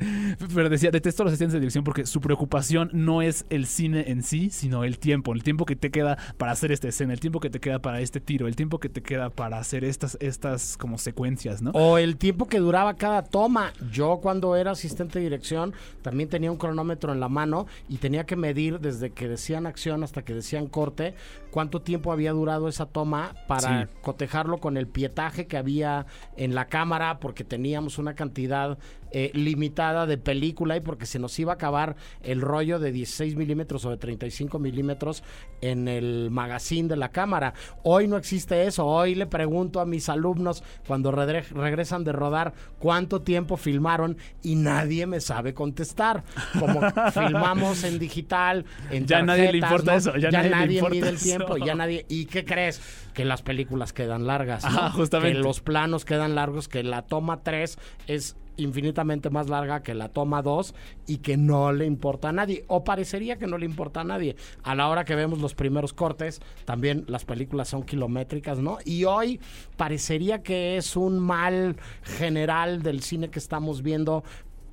pero decía, detesto a los asistentes de dirección porque su preocupación no es el cine en sí, sino el tiempo. El tiempo que te queda para hacer esta escena, el tiempo que te queda para este tiro, el tiempo que te queda para hacer estas, estas como secuencias, ¿no? O el tiempo que duraba cada toma. Yo cuando era asistente de dirección también tenía un cronómetro en la mano y tenía que medir desde que decían acción hasta que decían corte cuánto tiempo había durado esa toma para Sí. cotejarlo con el pietaje que había en la cámara porque teníamos una cantidad eh, limitada de película y porque se nos iba a acabar el rollo de 16 milímetros o de 35 milímetros en el magazine de la cámara. Hoy no existe eso. Hoy le pregunto a mis alumnos cuando regresan de rodar cuánto tiempo filmaron y nadie me sabe contestar. Como filmamos en digital, en Ya nadie le importa ¿no? eso, ya nadie mide el eso. tiempo, ya nadie. ¿Y qué crees? Que las películas quedan largas. ¿no? Ajá, justamente. Que los planos quedan largos, que la toma 3 es infinitamente más larga que la toma 2 y que no le importa a nadie. O parecería que no le importa a nadie. A la hora que vemos los primeros cortes, también las películas son kilométricas, ¿no? Y hoy parecería que es un mal general del cine que estamos viendo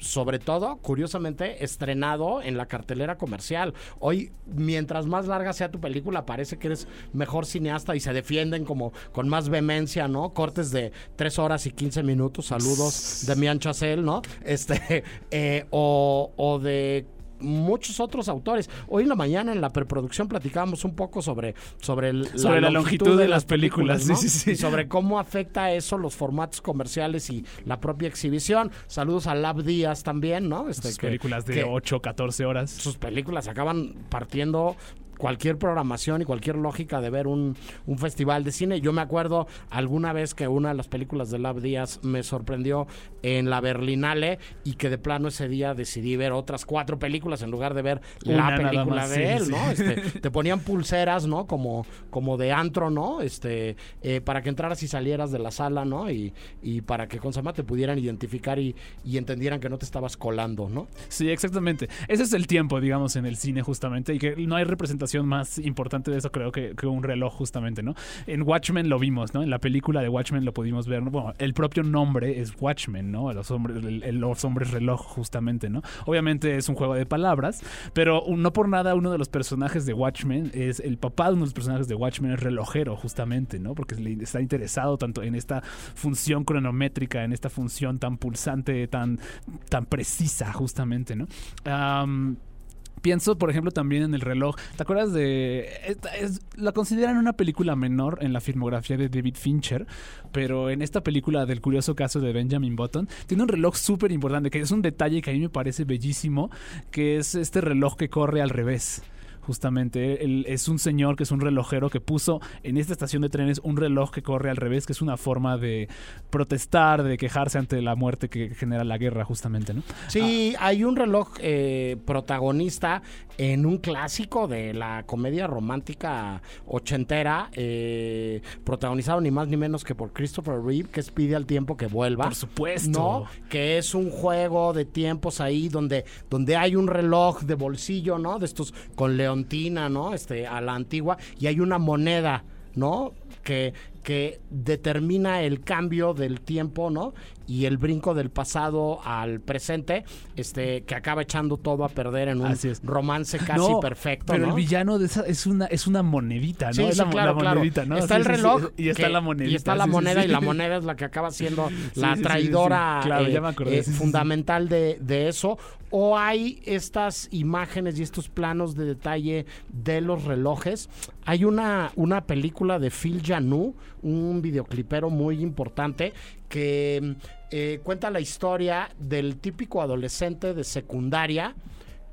sobre todo, curiosamente, estrenado en la cartelera comercial. Hoy, mientras más larga sea tu película, parece que eres mejor cineasta y se defienden como con más vehemencia, ¿no? Cortes de 3 horas y 15 minutos, saludos de Mian Chazelle, ¿no? Este, eh, o, o de muchos otros autores. Hoy en la mañana en la preproducción platicábamos un poco sobre, sobre, el- Sobre la longitud de las películas, ¿no? sí, sí, sí. Y sobre cómo afecta eso los formatos comerciales y la propia exhibición. Saludos a Lab Díaz también, ¿no? Este, Sus que- películas de que 8, 14 horas. sus películas acaban partiendo cualquier programación y cualquier lógica de ver un, un festival de cine. Yo me acuerdo alguna vez que una de las películas de Lab Díaz me sorprendió en la Berlinale y que de plano ese día decidí ver otras cuatro películas en lugar de ver Una la película de sí, él, sí. ¿no? Este, te ponían pulseras, ¿no? Como, como de antro, ¿no? Este, eh, para que entraras y salieras de la sala, ¿no? Y, y para que con Sama te pudieran identificar y, y entendieran que no te estabas colando, ¿no? Sí, exactamente. Ese es el tiempo, digamos, en el cine justamente, y que no hay representación más importante de eso, creo, que, un reloj justamente, ¿no? En Watchmen lo vimos, ¿no? En la película de Watchmen lo pudimos ver, ¿no? Bueno, el propio nombre es Watchmen, ¿no? Los hombres, el- los hombres reloj, justamente, ¿no? Obviamente es un juego de palabras, pero no por nada uno de los personajes de Watchmen es el papá de uno de los personajes de Watchmen es relojero, justamente, ¿no? Porque está interesado tanto en esta función cronométrica, en esta función tan pulsante, tan, tan precisa, justamente, ¿no? Pienso, por ejemplo, también en el reloj. ¿Te acuerdas de.? esta es- la consideran una película menor en la filmografía de David Fincher, pero en esta película del curioso caso de Benjamin Button, tiene un reloj súper importante, que es un detalle que a mí me parece bellísimo, que es este reloj que corre al revés. Justamente, él es un señor que es un relojero que puso en esta estación de trenes un reloj que corre al revés, que es una forma de protestar, de quejarse ante la muerte que genera la guerra, justamente, ¿no? Sí, hay un reloj eh, protagonista en un clásico de la comedia romántica ochentera, eh, protagonizado ni más ni menos que por Christopher Reeve, que es Pide al tiempo que vuelva. Por supuesto. ¿No? Que es un juego de tiempos ahí donde, donde hay un reloj de bolsillo, ¿no? De estos con ¿no? Este, a la antigua, y hay una moneda, ¿no? Que, que determina el cambio del tiempo, ¿no? Y el brinco del pasado al presente, este, que acaba echando todo a perder en un romance casi No, perfecto, Pero ¿no? el villano de esa es una, es una monedita, ¿no? Sí, es sí, la, mo- claro, la claro. monedita, ¿no? Está Sí, el reloj Y está que- la monedita. Y está la moneda y la moneda es la que acaba siendo la traidora. Claro, eh, acordé, eh, fundamental de, de eso. O hay estas imágenes y estos planos de detalle de los relojes. Hay una, una película de Phil Janu, un videoclipero muy importante, que eh, cuenta la historia del típico adolescente de secundaria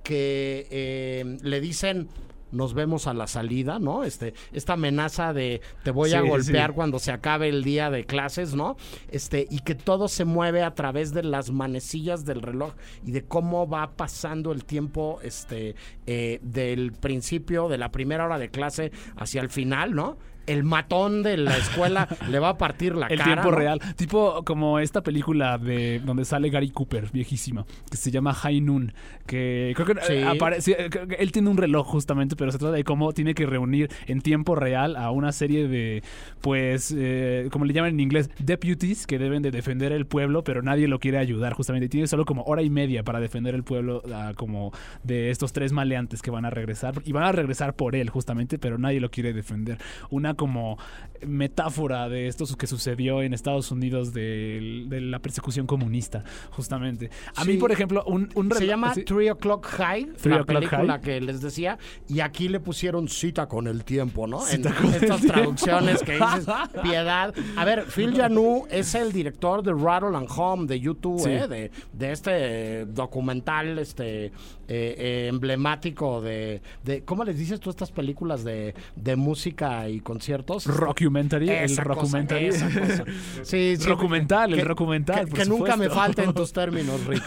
que eh, le dicen nos vemos a la salida, ¿no? Este, esta amenaza de te voy a golpear sí. cuando se acabe el día de clases, ¿no? Este, y que todo se mueve a través de las manecillas del reloj y de cómo va pasando el tiempo, este, eh, del principio, de la primera hora de clase hacia el final, ¿no? El matón de la escuela le va a partir la El cara. tiempo ¿no? real. Tipo como esta película de donde sale Gary Cooper, viejísima, que se llama High Noon. Que creo que Sí. eh, aparece. él tiene un reloj justamente, pero se trata de cómo tiene que reunir en tiempo real a una serie de, pues, eh, como le llaman en inglés, deputies que deben de defender el pueblo, pero nadie lo quiere ayudar justamente. Y tiene solo como hora y media para defender el pueblo, ah, como de estos tres maleantes que van a regresar. Y van a regresar por él justamente, pero nadie lo quiere defender. Una como metáfora de esto que sucedió en Estados Unidos de, de la persecución comunista, justamente. A mí, por ejemplo, un, un Se llama. Three O'Clock High, Three la película High. que les decía, y aquí le pusieron cita con el tiempo, ¿no? Cita en estas tiempo. traducciones que dices, piedad. A ver, Phil Janu es el director de Rattle and Home de YouTube, Sí. ¿eh? de, de este documental este eh, eh, emblemático de, de, ¿cómo les dices tú estas películas de, de música y conciertos? Rockumentary, el Esa cosa, rockumentary. Sí, sí, Rockumental, el que- rockumental, Que, por que nunca me falten tus términos, Rick.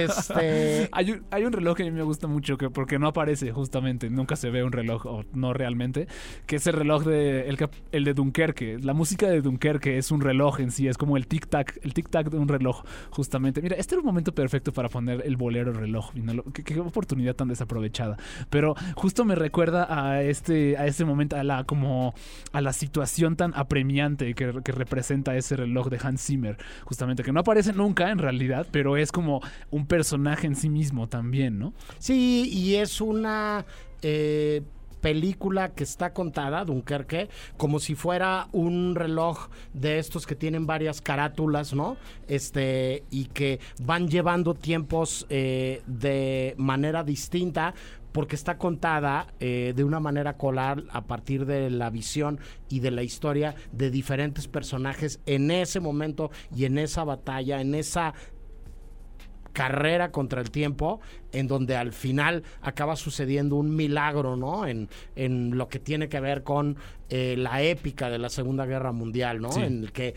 Este, hay, un, hay un reloj que a mí me gusta mucho que porque no aparece justamente, nunca se ve un reloj o no realmente, que es el reloj de el, de Dunkerque. La música de Dunkerque es un reloj en sí, es como el tic tac, el tic tac de un reloj justamente. Mira, este era un momento perfecto para poner el bolero reloj. y no lo- qué, qué oportunidad tan desaprovechada. Pero justo me recuerda a este a este momento a la como a la situación tan apremiante que, que representa ese reloj de Hans Zimmer, justamente que no aparece nunca en realidad, pero es como un personaje en sí mismo también, ¿no? Sí, y es una eh, película que está contada, Dunkerque, como si fuera un reloj de estos que tienen varias carátulas, ¿no? Este, y que van llevando tiempos eh, de manera distinta. Porque está contada eh, de una manera colar a partir de la visión y de la historia de diferentes personajes en ese momento y en esa batalla, en esa carrera contra el tiempo en donde al final acaba sucediendo un milagro, ¿no? En, en lo que tiene que ver con eh, la épica de la Segunda Guerra Mundial, ¿no? Sí. En el que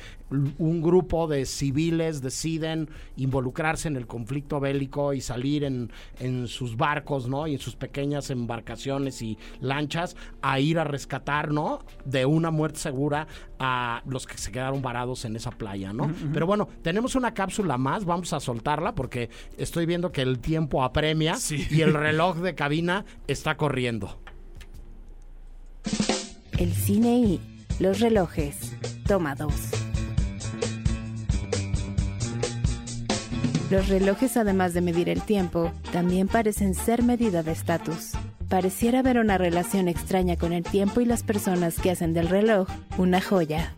un grupo de civiles deciden involucrarse en el conflicto bélico y salir en, en sus barcos, ¿no? Y en sus pequeñas embarcaciones y lanchas a ir a rescatar, ¿no? De una muerte segura a los que se quedaron varados en esa playa, ¿no? Pero bueno, tenemos una cápsula más, vamos a soltarla porque estoy viendo que el tiempo apremia y el reloj de cabina está corriendo. El cine y los relojes. Toma dos. Los relojes, además de medir el tiempo, también parecen ser medida de estatus. Pareciera haber una relación extraña con el tiempo y las personas que hacen del reloj una joya.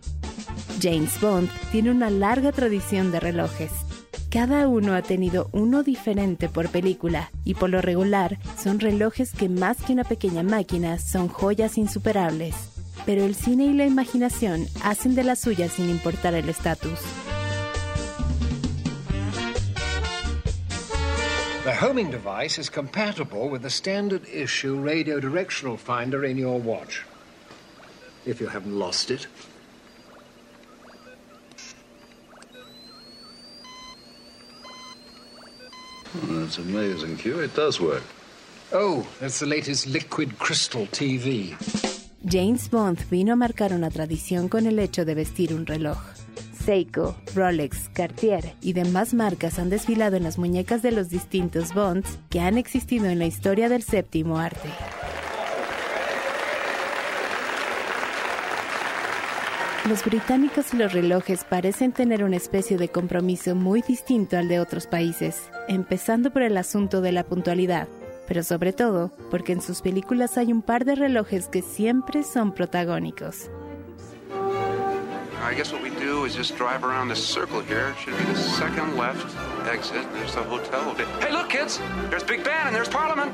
James Bond tiene una larga tradición de relojes. Cada uno ha tenido uno diferente por película y por lo regular son relojes que más que una pequeña máquina son joyas insuperables. Pero el cine y la imaginación hacen de las suyas sin importar el estatus. The homing device is compatible with the standard issue radio directional finder in your watch. If you haven't lost it. That's amazing, Q. It does work. Oh, that's the latest liquid crystal TV. James Bond vino a marcar una tradición con el hecho de vestir un reloj. Seiko, Rolex, Cartier y demás marcas han desfilado en las muñecas de los distintos Bonds que han existido en la historia del séptimo arte. Los británicos y los relojes parecen tener una especie de compromiso muy distinto al de otros países, empezando por el asunto de la puntualidad, pero sobre todo porque en sus películas hay un par de relojes que siempre son protagónicos. I guess what we do is just drive around this circle here. It should be the second left exit. There's the hotel. Hey, look, kids! There's Big Ben and there's Parliament.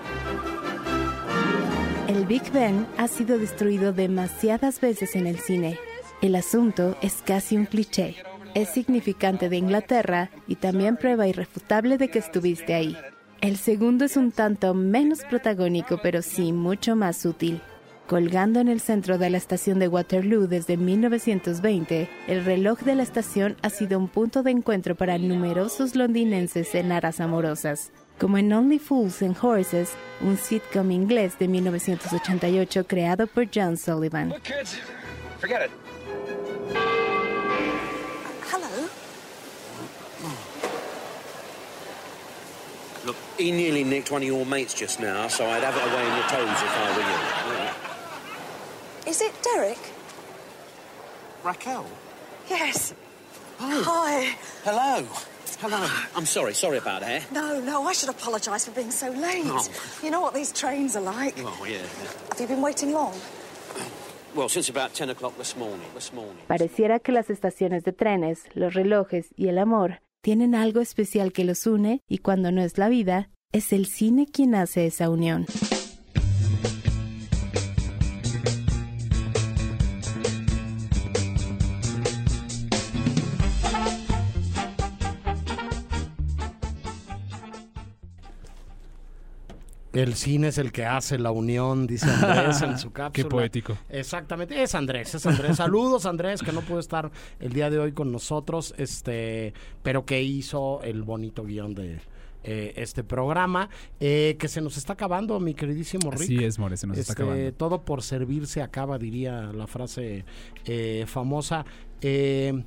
El Big Ben ha sido destruido demasiadas veces en el cine. El asunto es casi un cliché. Es significante de Inglaterra y también prueba irrefutable de que estuviste ahí. El segundo es un tanto menos protagónico, pero sí mucho más útil. Colgando en el centro de la estación de Waterloo desde 1920, el reloj de la estación ha sido un punto de encuentro para numerosos londinenses en aras amorosas, como en Only Fools and Horses, un sitcom inglés de 1988 creado por John Sullivan. Look, he nearly nicked one of your mates just now, so I'd have it away in your toes if I were you. Is it Derek? Raquel? Yes. Oh. Hi. Hello. Hello. I'm sorry, sorry about that. No, no, I should apologise for being so late. Oh. You know what these trains are like. Oh, yeah. Have you been waiting long? Well, since about 10 o'clock this morning. This morning. Pareciera que las estaciones de trenes, los relojes y el amor tienen algo especial que los une y cuando no es la vida, es el cine quien hace esa unión. El cine es el que hace la unión, dice Andrés en su cápsula. Qué poético. Exactamente, es Andrés, es Andrés. Saludos Andrés, que no pudo estar el día de hoy con nosotros, este, pero que hizo el bonito guion de eh, este programa, eh, que se nos está acabando, mi queridísimo Rick. Así es, More, se nos está Este, acabando. Todo por servirse acaba, diría la frase eh, famosa. Eh,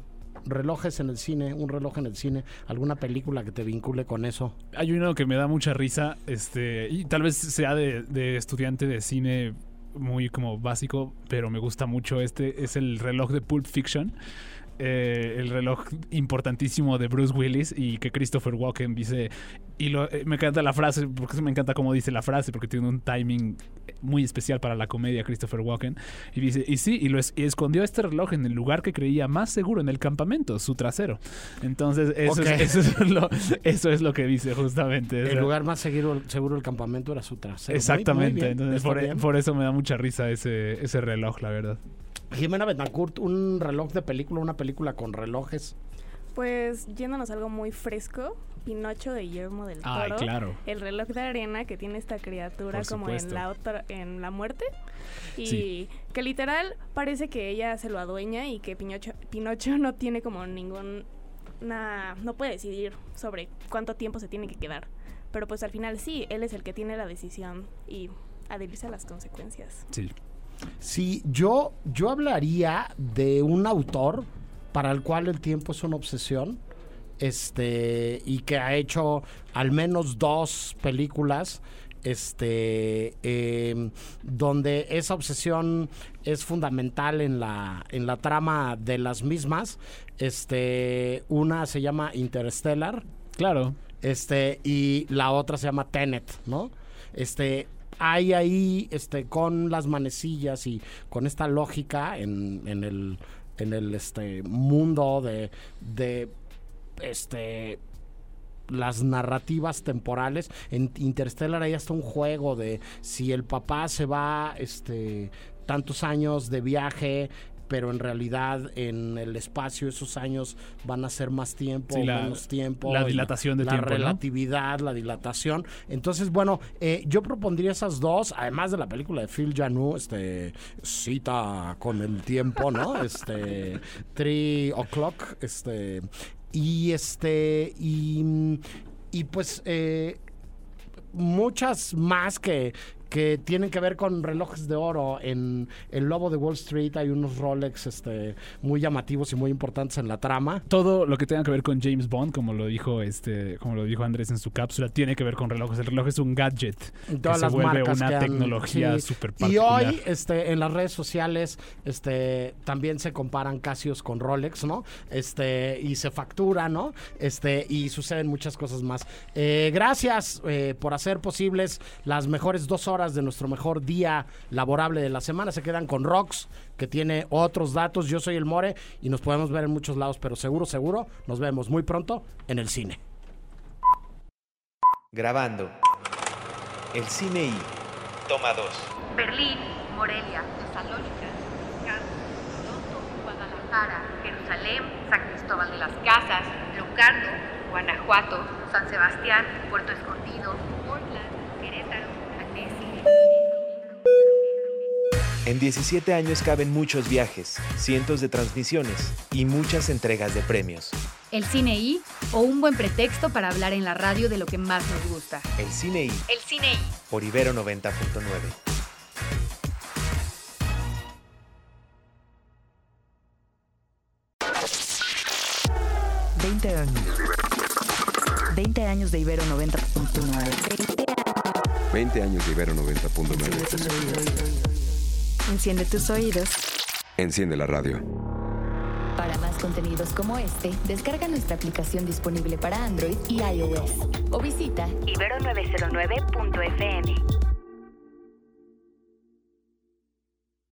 relojes en el cine, un reloj en el cine, alguna película que te vincule con eso. Hay uno que me da mucha risa, este, y tal vez sea de, de estudiante de cine muy como básico, pero me gusta mucho este, es el reloj de Pulp Fiction. Eh, el reloj importantísimo de Bruce Willis y que Christopher Walken dice y lo, eh, me encanta la frase porque me encanta cómo dice la frase porque tiene un timing muy especial para la comedia Christopher Walken y dice y sí y lo es- y escondió este reloj en el lugar que creía más seguro en el campamento su trasero. Entonces eso, es, eso, es, lo, eso es lo que dice justamente o El sea, lugar más seguro, seguro del campamento era su trasero. Exactamente muy bien, entonces por, por eso me da mucha risa ese, ese reloj la verdad Jimena Betancourt, un reloj de película, una película con relojes. Pues yéndonos a algo muy fresco, Pinocho de Guillermo del Ay, Toro. claro. El reloj de arena que tiene esta criatura Por como en la otra, en la muerte. Y Sí. que literal parece que ella se lo adueña y que Pinocho, Pinocho no tiene como ningún no puede decidir sobre cuánto tiempo se tiene que quedar. Pero pues al final sí, él es el que tiene la decisión y adherirse a las consecuencias. Sí. Sí, yo, yo hablaría de un autor para el cual el tiempo es una obsesión. Este, y que ha hecho al menos dos películas. Este, em, donde esa obsesión es fundamental en la, en la trama de las mismas. Este, una se llama Interstellar. Claro. Este, y la otra se llama Tenet, ¿no? Este, hay ahí, este, con las manecillas y con esta lógica en, en el, en el este, mundo de, de este las narrativas temporales. En Interstellar hay hasta un juego de si el papá se va este tantos años de viaje pero en realidad en el espacio esos años van a ser más tiempo, Sí, la- menos tiempo. la dilatación de la tiempo, ¿no? relatividad, la dilatación. Entonces, bueno, eh, yo propondría esas dos, además de la película de Phil Janu, este, cita con el tiempo, ¿no? Este, Three O'Clock, este, y este, y, y pues, eh, muchas más que, que tienen que ver con relojes de oro. En El Lobo de Wall Street hay unos Rolex este, muy llamativos y muy importantes en la trama. Todo lo que tenga que ver con James Bond, como lo dijo este, como lo dijo Andrés en su cápsula, tiene que ver con relojes. El reloj es un gadget que todas se las vuelve una que han- tecnología sí. súper Y particular. hoy, este, en las redes sociales, este, también se comparan Casios con Rolex, ¿no? Este, y se factura, ¿no? Este, y suceden muchas cosas más. Eh, gracias eh, por hacer posibles las mejores dos horas de nuestro mejor día laborable de la semana. Se quedan con Rox, que tiene otros datos. Yo soy el More y nos podemos ver en muchos lados, pero seguro, seguro, nos vemos muy pronto en el cine. Grabando. El cine y. Toma dos. Berlín, Morelia, Tesalónica, Toronto, Guadalajara, Jerusalén, San Cristóbal de las Casas, Locarno, Guanajuato, San Sebastián, Puerto Escondido, Portland, Querétaro, En 17 años caben muchos viajes, cientos de transmisiones y muchas entregas de premios. El cine I o un buen pretexto para hablar en la radio de lo que más nos gusta. El cine y. El cine I. Por Ibero 90.9. 20 años. 20 años de Ibero 90.9. 20 años de Ibero 90.9. Enciende tus oídos. Enciende la radio. Para más contenidos como este, descarga nuestra aplicación disponible para Android y iOS o visita ibero909.fm.